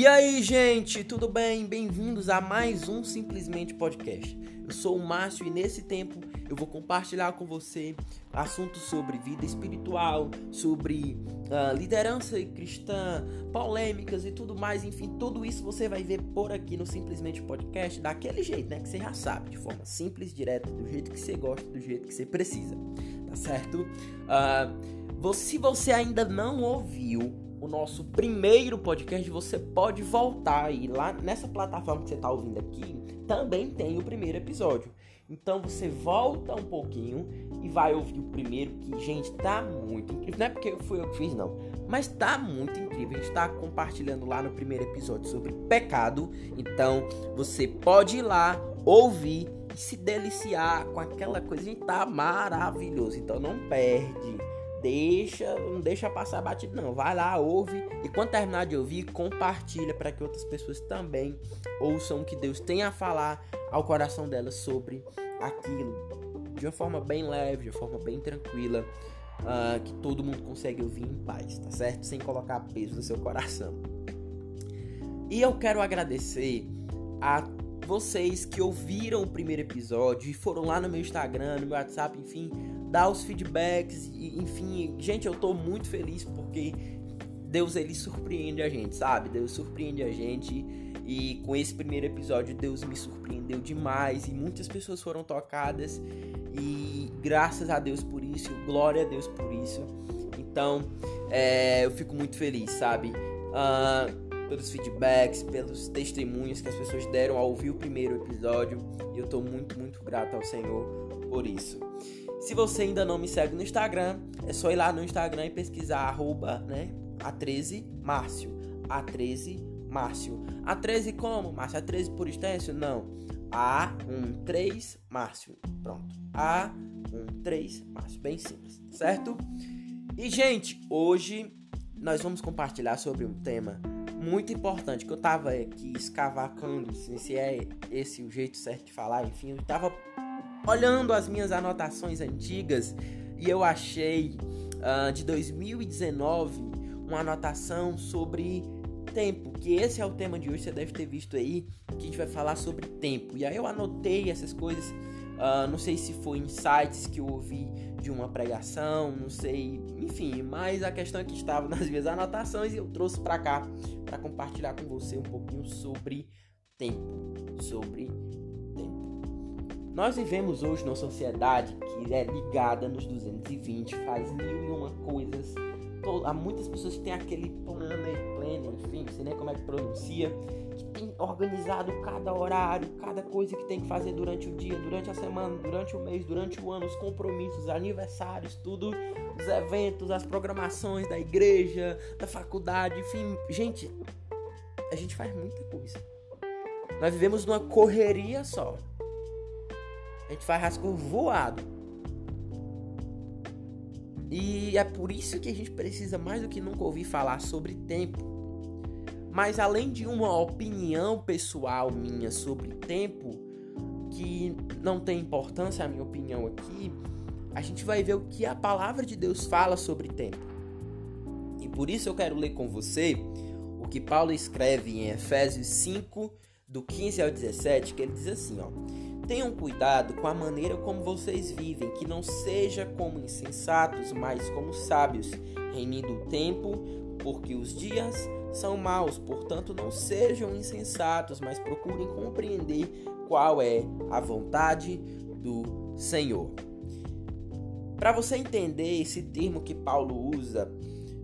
E aí, gente, tudo bem? Bem-vindos a mais um Simplesmente Podcast. Eu sou o Márcio e nesse tempo eu vou compartilhar com você assuntos sobre vida espiritual, sobre uh, liderança cristã, polêmicas e tudo mais. Enfim, tudo isso você vai ver por aqui no Simplesmente Podcast, daquele jeito, né? Que você já sabe, de forma simples, direta, do jeito que você gosta, do jeito que você precisa, tá certo? Uh, se você ainda não ouviu o nosso primeiro podcast, você pode voltar e lá nessa plataforma que você está ouvindo aqui, também tem o primeiro episódio. Então você volta um pouquinho e vai ouvir o primeiro, que, gente, tá muito incrível. Não é porque fui eu que fiz, não. Mas tá muito incrível. A gente tá compartilhando lá no primeiro episódio sobre pecado. Então você pode ir lá, ouvir e se deliciar com aquela coisa. A gente tá maravilhoso. Então não perde deixa, não deixa passar batido não. Vai lá, ouve e quando terminar de ouvir, compartilha para que outras pessoas também ouçam o que Deus tem a falar ao coração delas sobre aquilo. De uma forma bem leve, de uma forma bem tranquila, uh, que todo mundo consegue ouvir em paz, tá certo? Sem colocar peso no seu coração. E eu quero agradecer a vocês que ouviram o primeiro episódio e foram lá no meu Instagram, no meu WhatsApp, enfim, dar os feedbacks, enfim, gente, eu tô muito feliz porque Deus ele surpreende a gente, sabe? Deus surpreende a gente e com esse primeiro episódio Deus me surpreendeu demais e muitas pessoas foram tocadas e graças a Deus por isso, glória a Deus por isso. Então, é, eu fico muito feliz, sabe? Uh, pelos feedbacks, pelos testemunhos que as pessoas deram ao ouvir o primeiro episódio. E eu tô muito, muito grato ao Senhor por isso. Se você ainda não me segue no Instagram, é só ir lá no Instagram e pesquisar arroba, né? A13 Márcio. A13 Márcio. A13 como? Márcio, A13 por extenso? Não. A13 Márcio. Pronto. A13 Márcio. Bem simples, certo? E, gente, hoje nós vamos compartilhar sobre um tema muito importante que eu tava aqui escavacando se é esse o jeito certo de falar, enfim, eu tava olhando as minhas anotações antigas e eu achei uh, de 2019 uma anotação sobre tempo, que esse é o tema de hoje, você deve ter visto aí, que a gente vai falar sobre tempo. E aí eu anotei essas coisas, uh, não sei se foi insights que eu ouvi de uma pregação, não sei, enfim, mas a questão é que estava nas minhas anotações e eu trouxe para cá para compartilhar com você um pouquinho sobre tempo, sobre nós vivemos hoje numa sociedade que é ligada nos 220, faz mil e uma coisas. Há muitas pessoas que têm aquele planner, planner, enfim, não sei nem como é que pronuncia, que tem organizado cada horário, cada coisa que tem que fazer durante o dia, durante a semana, durante o mês, durante o ano, os compromissos, aniversários, tudo, os eventos, as programações da igreja, da faculdade, enfim, gente, a gente faz muita coisa. Nós vivemos numa correria só. A gente faz rascunho voado. E é por isso que a gente precisa mais do que nunca ouvir falar sobre tempo. Mas além de uma opinião pessoal minha sobre tempo, que não tem importância a minha opinião aqui, a gente vai ver o que a palavra de Deus fala sobre tempo. E por isso eu quero ler com você o que Paulo escreve em Efésios 5, do 15 ao 17, que ele diz assim, ó: Tenham cuidado com a maneira como vocês vivem, que não seja como insensatos, mas como sábios, reunindo o tempo, porque os dias são maus. Portanto, não sejam insensatos, mas procurem compreender qual é a vontade do Senhor. Para você entender esse termo que Paulo usa,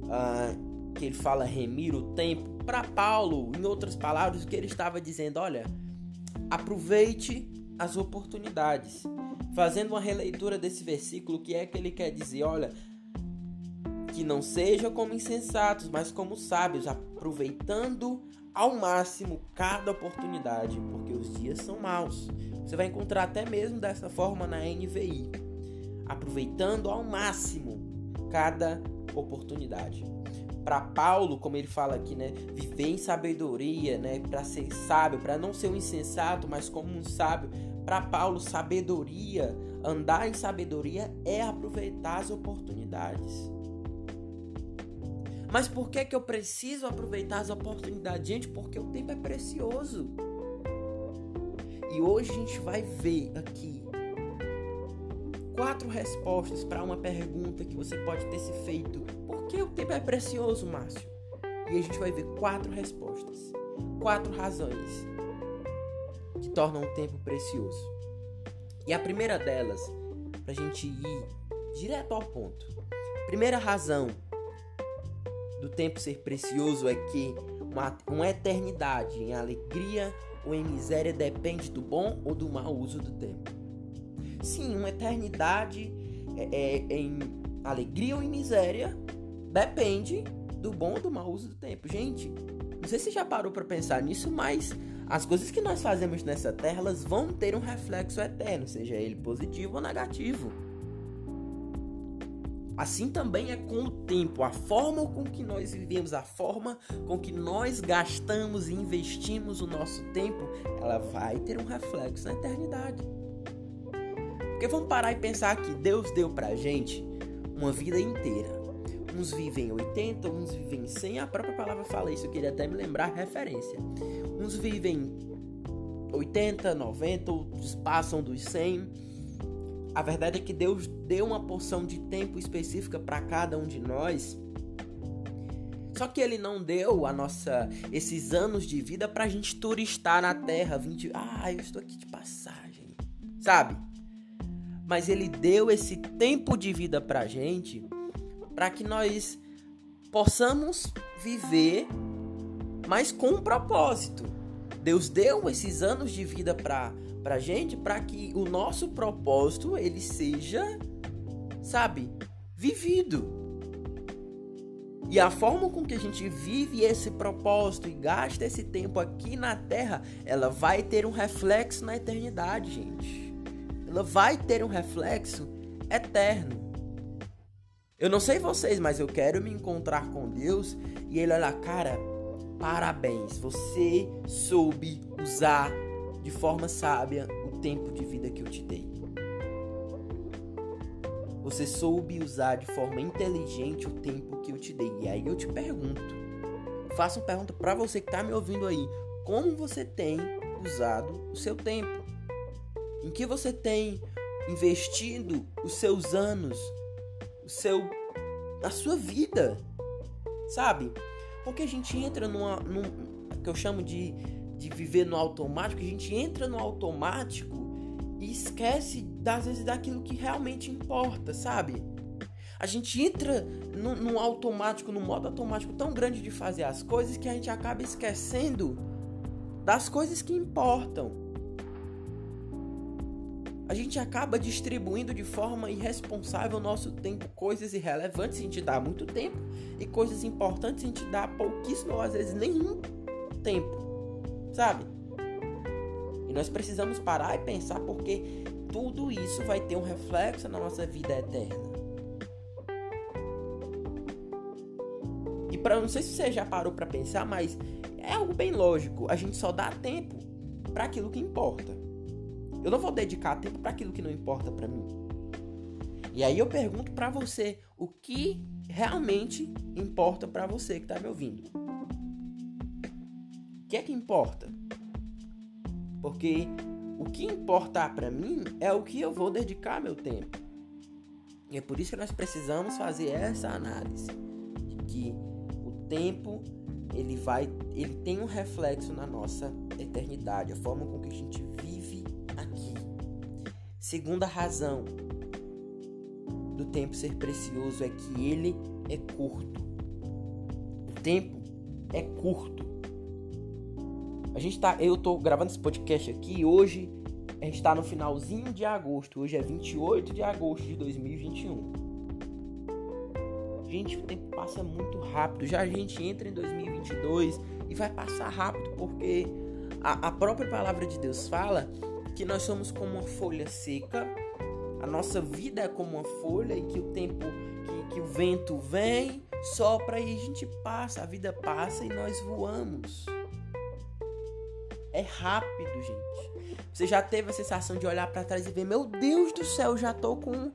uh, que ele fala remir o tempo, para Paulo, em outras palavras, o que ele estava dizendo, olha, aproveite as oportunidades. Fazendo uma releitura desse versículo, que é que ele quer dizer? Olha, que não sejam como insensatos, mas como sábios, aproveitando ao máximo cada oportunidade, porque os dias são maus. Você vai encontrar até mesmo dessa forma na NVI. Aproveitando ao máximo cada oportunidade para Paulo, como ele fala aqui, né, viver em sabedoria, né, para ser sábio, para não ser um insensato, mas como um sábio. Para Paulo, sabedoria, andar em sabedoria é aproveitar as oportunidades. Mas por que, que eu preciso aproveitar as oportunidades? Gente, porque o tempo é precioso. E hoje a gente vai ver aqui quatro respostas para uma pergunta que você pode ter se feito. Por que o tempo é precioso, Márcio? E a gente vai ver quatro respostas, quatro razões que tornam o tempo precioso. E a primeira delas, para a gente ir direto ao ponto. Primeira razão do tempo ser precioso é que uma, uma eternidade em alegria ou em miséria depende do bom ou do mau uso do tempo. Sim, uma eternidade é, é, em alegria ou em miséria depende do bom ou do mau uso do tempo. Gente, não sei se já parou para pensar nisso, mas as coisas que nós fazemos nessa terra elas vão ter um reflexo eterno, seja ele positivo ou negativo. Assim também é com o tempo, a forma com que nós vivemos, a forma com que nós gastamos e investimos o nosso tempo, ela vai ter um reflexo na eternidade. Porque vamos parar e pensar que Deus deu pra gente uma vida inteira. Uns vivem 80, uns vivem 100, a própria palavra fala isso, eu queria até me lembrar referência. Uns vivem 80, 90, outros passam dos 100 a verdade é que Deus deu uma porção de tempo específica para cada um de nós. Só que ele não deu a nossa esses anos de vida pra gente turistar na terra, 20, ah, eu estou aqui de passagem, sabe? Mas ele deu esse tempo de vida pra gente para que nós possamos viver mas com um propósito. Deus deu esses anos de vida para pra gente para que o nosso propósito ele seja, sabe, vivido. E a forma com que a gente vive esse propósito e gasta esse tempo aqui na Terra, ela vai ter um reflexo na eternidade, gente. Ela vai ter um reflexo eterno. Eu não sei vocês, mas eu quero me encontrar com Deus e ele olha, cara, parabéns, você soube usar de forma sábia o tempo de vida que eu te dei. Você soube usar de forma inteligente o tempo que eu te dei. E aí eu te pergunto, faço uma pergunta para você que está me ouvindo aí: como você tem usado o seu tempo? Em que você tem investido os seus anos, o seu a sua vida? Sabe? Porque a gente entra numa num que eu chamo de de viver no automático, a gente entra no automático e esquece, das vezes, daquilo que realmente importa, sabe? A gente entra no, no automático, no modo automático tão grande de fazer as coisas que a gente acaba esquecendo das coisas que importam. A gente acaba distribuindo de forma irresponsável o nosso tempo, coisas irrelevantes a gente dá muito tempo e coisas importantes a gente dá pouquíssimo ou às vezes nenhum tempo sabe? E nós precisamos parar e pensar porque tudo isso vai ter um reflexo na nossa vida eterna. E para não sei se você já parou para pensar, mas é algo bem lógico. A gente só dá tempo para aquilo que importa. Eu não vou dedicar tempo para aquilo que não importa para mim. E aí eu pergunto para você, o que realmente importa para você que tá me ouvindo? O que é que importa? Porque o que importa para mim é o que eu vou dedicar meu tempo. E é por isso que nós precisamos fazer essa análise de que o tempo ele vai, ele tem um reflexo na nossa eternidade, a forma com que a gente vive. Segunda razão do tempo ser precioso é que ele é curto. O tempo é curto. A gente tá, eu tô gravando esse podcast aqui hoje, a gente tá no finalzinho de agosto. Hoje é 28 de agosto de 2021. Gente, o tempo passa muito rápido. Já a gente entra em 2022 e vai passar rápido porque a, a própria palavra de Deus fala que nós somos como uma folha seca. A nossa vida é como uma folha e que o tempo que, que o vento vem, sopra e a gente passa, a vida passa e nós voamos. É rápido, gente. Você já teve a sensação de olhar para trás e ver, meu Deus do céu, já tô com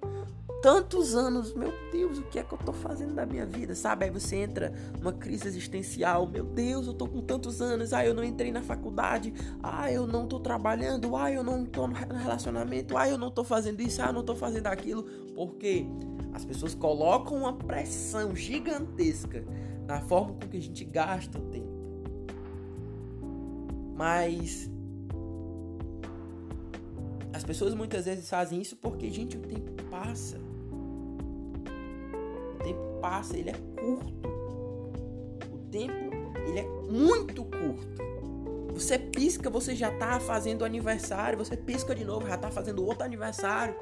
tantos anos, meu Deus, o que é que eu tô fazendo da minha vida, sabe? Aí você entra numa crise existencial, meu Deus, eu tô com tantos anos, ah, eu não entrei na faculdade, ah, eu não tô trabalhando, ah, eu não tô no relacionamento, ah, eu não tô fazendo isso, ah, eu não tô fazendo aquilo, porque as pessoas colocam uma pressão gigantesca na forma com que a gente gasta o tempo. Mas as pessoas muitas vezes fazem isso porque, gente, o tempo passa. Passa, ele é curto. O tempo, ele é muito curto. Você pisca, você já tá fazendo aniversário. Você pisca de novo, já tá fazendo outro aniversário.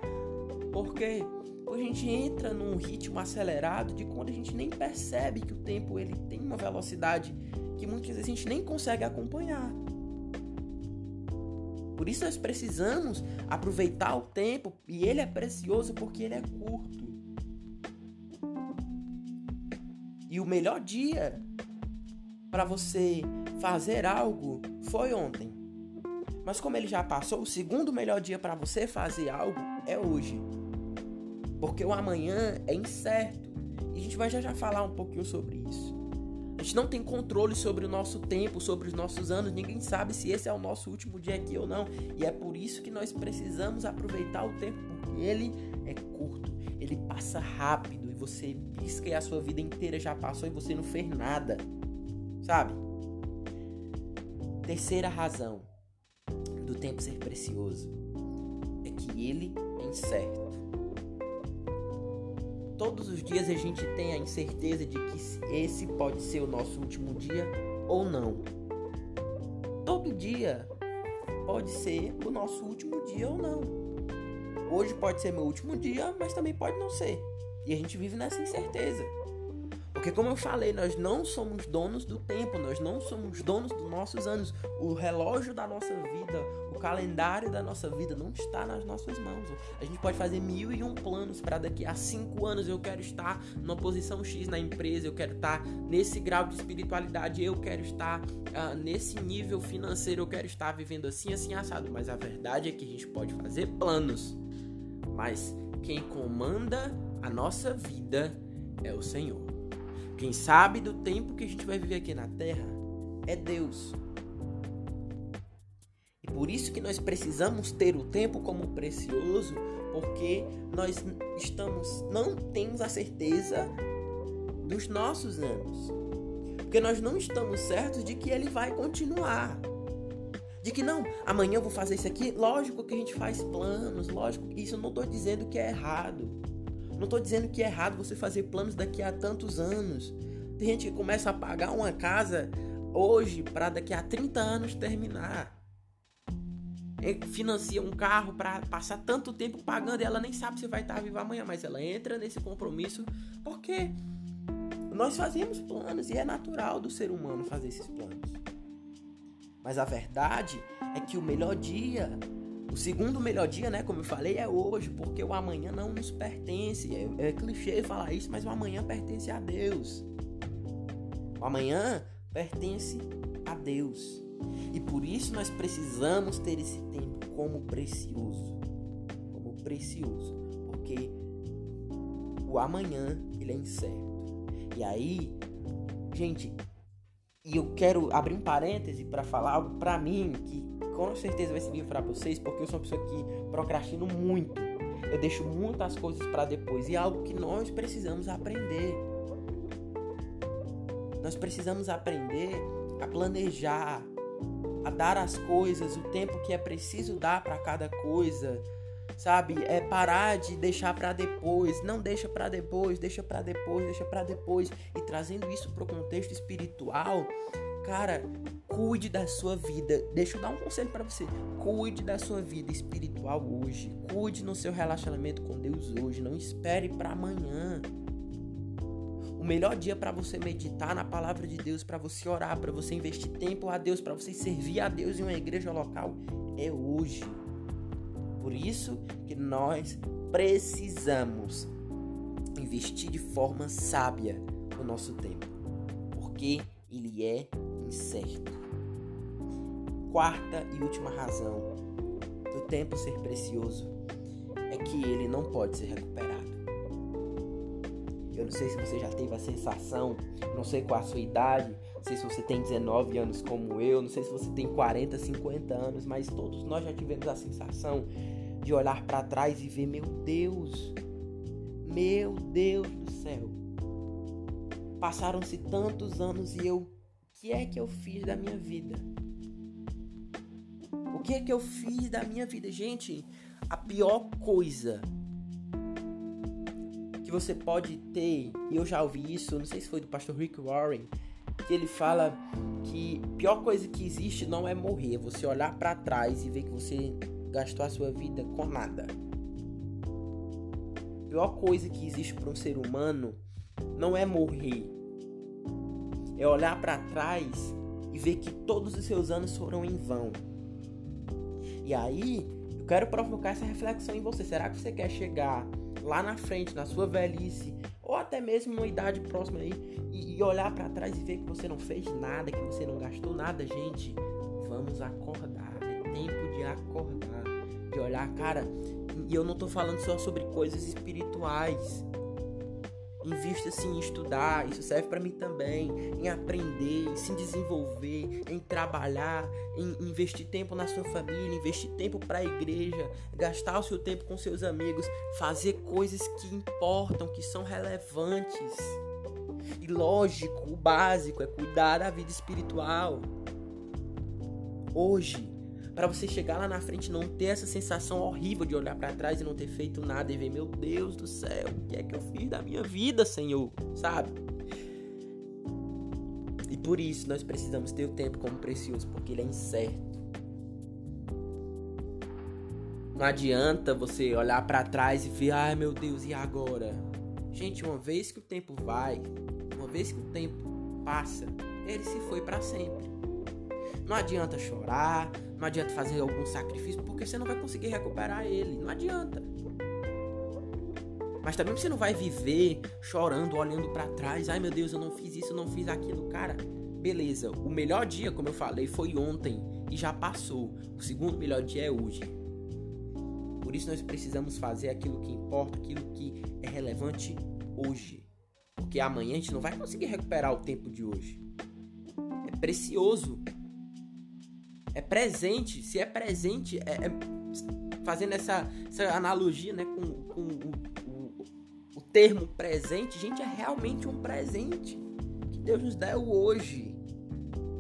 Porque a gente entra num ritmo acelerado de quando a gente nem percebe que o tempo ele tem uma velocidade que muitas vezes a gente nem consegue acompanhar. Por isso nós precisamos aproveitar o tempo e ele é precioso porque ele é curto. E o melhor dia para você fazer algo foi ontem. Mas como ele já passou, o segundo melhor dia para você fazer algo é hoje. Porque o amanhã é incerto. E a gente vai já já falar um pouquinho sobre isso. A gente não tem controle sobre o nosso tempo, sobre os nossos anos. Ninguém sabe se esse é o nosso último dia aqui ou não. E é por isso que nós precisamos aproveitar o tempo, porque ele é curto, ele passa rápido você pisca e a sua vida inteira já passou e você não fez nada. Sabe? Terceira razão do tempo ser precioso é que ele é incerto todos os dias a gente tem a incerteza de que esse pode ser o nosso último dia ou não. Todo dia pode ser o nosso último dia ou não. Hoje pode ser meu último dia, mas também pode não ser. E a gente vive nessa incerteza. Porque, como eu falei, nós não somos donos do tempo, nós não somos donos dos nossos anos. O relógio da nossa vida, o calendário da nossa vida não está nas nossas mãos. A gente pode fazer mil e um planos para daqui a cinco anos eu quero estar numa posição X na empresa, eu quero estar nesse grau de espiritualidade, eu quero estar uh, nesse nível financeiro, eu quero estar vivendo assim, assim, assado. Mas a verdade é que a gente pode fazer planos, mas quem comanda a nossa vida é o Senhor. Quem sabe do tempo que a gente vai viver aqui na terra é Deus. Por isso que nós precisamos ter o tempo como precioso, porque nós estamos não temos a certeza dos nossos anos. Porque nós não estamos certos de que ele vai continuar. De que não, amanhã eu vou fazer isso aqui. Lógico que a gente faz planos, lógico que isso eu não estou dizendo que é errado. Não estou dizendo que é errado você fazer planos daqui a tantos anos. Tem gente que começa a pagar uma casa hoje para daqui a 30 anos terminar financia um carro para passar tanto tempo pagando e ela nem sabe se vai estar viva amanhã, mas ela entra nesse compromisso porque nós fazemos planos e é natural do ser humano fazer esses planos. Mas a verdade é que o melhor dia, o segundo melhor dia, né, como eu falei, é hoje, porque o amanhã não nos pertence. É, é clichê falar isso, mas o amanhã pertence a Deus. O amanhã pertence a Deus. E por isso nós precisamos ter esse tempo como precioso. Como precioso. Porque o amanhã ele é incerto. E aí, gente, e eu quero abrir um parêntese para falar algo para mim que com certeza vai servir para vocês, porque eu sou uma pessoa que procrastino muito. Eu deixo muitas coisas para depois e é algo que nós precisamos aprender. Nós precisamos aprender a planejar, a dar as coisas, o tempo que é preciso dar para cada coisa, sabe? É parar de deixar para depois, não deixa para depois, deixa para depois, deixa para depois e trazendo isso para o contexto espiritual, cara, cuide da sua vida. Deixa eu dar um conselho para você. Cuide da sua vida espiritual hoje. Cuide no seu relacionamento com Deus hoje. Não espere para amanhã. O melhor dia para você meditar na palavra de Deus, para você orar, para você investir tempo a Deus, para você servir a Deus em uma igreja local é hoje. Por isso que nós precisamos investir de forma sábia o nosso tempo, porque ele é incerto. Quarta e última razão do tempo ser precioso é que ele não pode ser recuperado. não sei se você já teve a sensação, não sei qual a sua idade, não sei se você tem 19 anos como eu, não sei se você tem 40, 50 anos, mas todos nós já tivemos a sensação de olhar para trás e ver, meu Deus, meu Deus do céu. Passaram-se tantos anos e eu, que é que eu fiz da minha vida? O que é que eu fiz da minha vida? Gente, a pior coisa que você pode ter, e eu já ouvi isso, não sei se foi do pastor Rick Warren, que ele fala que a pior coisa que existe não é morrer, é você olhar para trás e ver que você gastou a sua vida com nada. A pior coisa que existe para um ser humano não é morrer, é olhar para trás e ver que todos os seus anos foram em vão. E aí, eu quero provocar essa reflexão em você. Será que você quer chegar lá na frente, na sua velhice, ou até mesmo uma idade próxima aí, e, e olhar para trás e ver que você não fez nada, que você não gastou nada, gente, vamos acordar. É tempo de acordar, de olhar, cara. E eu não tô falando só sobre coisas espirituais. Invista assim em estudar, isso serve para mim também, em aprender, em se desenvolver, em trabalhar, em investir tempo na sua família, investir tempo para a igreja, gastar o seu tempo com seus amigos, fazer coisas que importam, que são relevantes. E lógico, o básico é cuidar da vida espiritual. Hoje, para você chegar lá na frente não ter essa sensação horrível de olhar para trás e não ter feito nada e ver, meu Deus do céu, o que é que eu fiz da minha vida, Senhor? Sabe? E por isso nós precisamos ter o tempo como precioso, porque ele é incerto. Não adianta você olhar para trás e ver, ai meu Deus, e agora? Gente, uma vez que o tempo vai, uma vez que o tempo passa, ele se foi para sempre. Não adianta chorar, não adianta fazer algum sacrifício, porque você não vai conseguir recuperar ele. Não adianta. Mas também você não vai viver chorando, olhando para trás. Ai meu Deus, eu não fiz isso, eu não fiz aquilo. Cara, beleza. O melhor dia, como eu falei, foi ontem e já passou. O segundo melhor dia é hoje. Por isso nós precisamos fazer aquilo que importa, aquilo que é relevante hoje. Porque amanhã a gente não vai conseguir recuperar o tempo de hoje. É precioso é presente. Se é presente, é, é fazendo essa, essa, analogia né, com, com o, o, o, termo presente, gente, é realmente um presente que Deus nos deu hoje.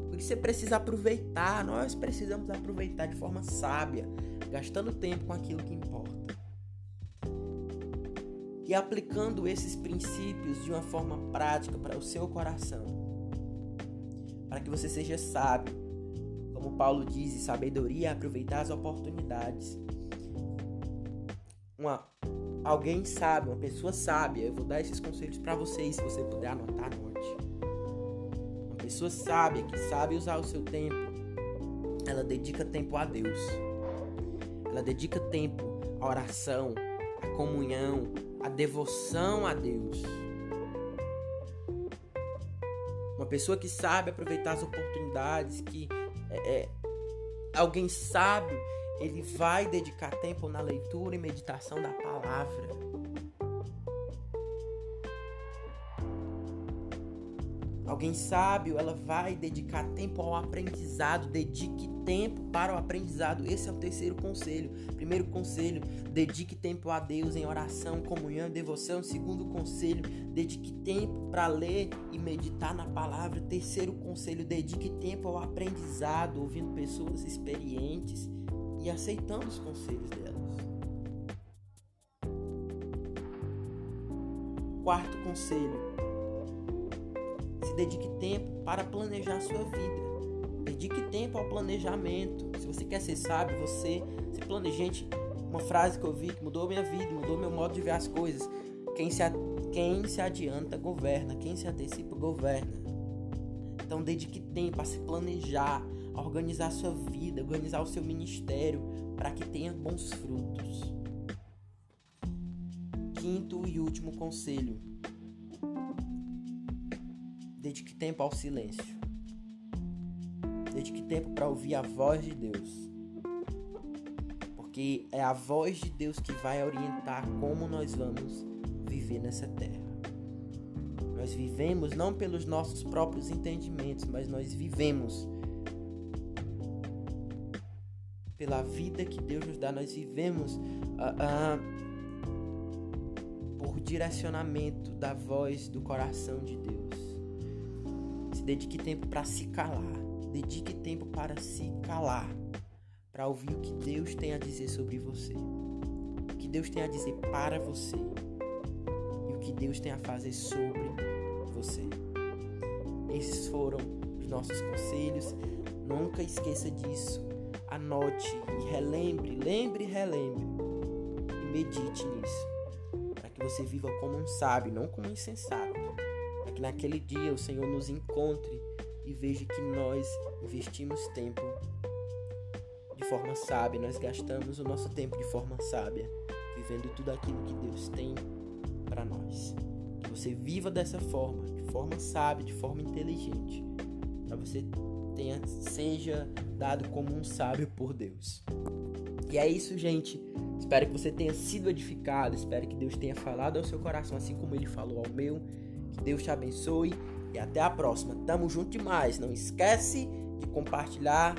Por isso você precisa aproveitar. Nós precisamos aproveitar de forma sábia, gastando tempo com aquilo que importa. E aplicando esses princípios de uma forma prática para o seu coração, para que você seja sábio como Paulo diz, sabedoria é aproveitar as oportunidades. Uma, alguém sabe, uma pessoa sábia, eu vou dar esses conselhos para vocês, se você puder anotar, anote. Uma pessoa sábia que sabe usar o seu tempo, ela dedica tempo a Deus. Ela dedica tempo à oração, à comunhão, à devoção a Deus. Uma pessoa que sabe aproveitar as oportunidades, que é, é, alguém sábio, ele vai dedicar tempo na leitura e meditação da palavra. Alguém sábio, ela vai dedicar tempo ao aprendizado, dedique tempo para o aprendizado. Esse é o terceiro conselho. Primeiro conselho, dedique tempo a Deus em oração, comunhão, devoção. Segundo conselho, dedique tempo para ler e meditar na palavra. Terceiro conselho, dedique tempo ao aprendizado, ouvindo pessoas experientes e aceitando os conselhos delas. Quarto conselho, dedique tempo para planejar sua vida. Dedique tempo ao planejamento. Se você quer ser sábio, você se. Gente, uma frase que eu vi que mudou minha vida, mudou meu modo de ver as coisas. Quem se, quem se adianta, governa. Quem se antecipa, governa. Então, dedique tempo a se planejar, a organizar a sua vida, organizar o seu ministério para que tenha bons frutos. Quinto e último conselho: Dedique tempo ao silêncio. Dedique tempo para ouvir a voz de Deus. Porque é a voz de Deus que vai orientar como nós vamos viver nessa terra. Nós vivemos não pelos nossos próprios entendimentos, mas nós vivemos pela vida que Deus nos dá. Nós vivemos uh, uh, por direcionamento da voz do coração de Deus. Dedique tempo para se calar. Dedique tempo para se calar. Para ouvir o que Deus tem a dizer sobre você. O que Deus tem a dizer para você. E o que Deus tem a fazer sobre você. Esses foram os nossos conselhos. Nunca esqueça disso. Anote e relembre, lembre e relembre. E medite nisso. Para que você viva como um sábio, não como um insensato. Que naquele dia o Senhor nos encontre e veja que nós investimos tempo de forma sábia, nós gastamos o nosso tempo de forma sábia, vivendo tudo aquilo que Deus tem para nós. Que você viva dessa forma, de forma sábia, de forma inteligente, para você tenha seja dado como um sábio por Deus. E é isso, gente. Espero que você tenha sido edificado, espero que Deus tenha falado ao seu coração assim como ele falou ao meu. Que Deus te abençoe e até a próxima. Tamo junto demais. Não esquece de compartilhar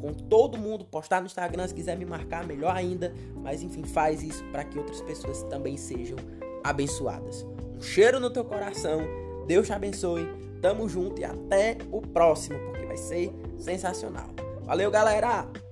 com todo mundo, postar no Instagram se quiser me marcar, melhor ainda. Mas enfim, faz isso para que outras pessoas também sejam abençoadas. Um cheiro no teu coração. Deus te abençoe. Tamo junto e até o próximo, porque vai ser sensacional. Valeu, galera!